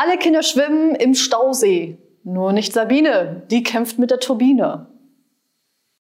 Alle Kinder schwimmen im Stausee. Nur nicht Sabine, die kämpft mit der Turbine.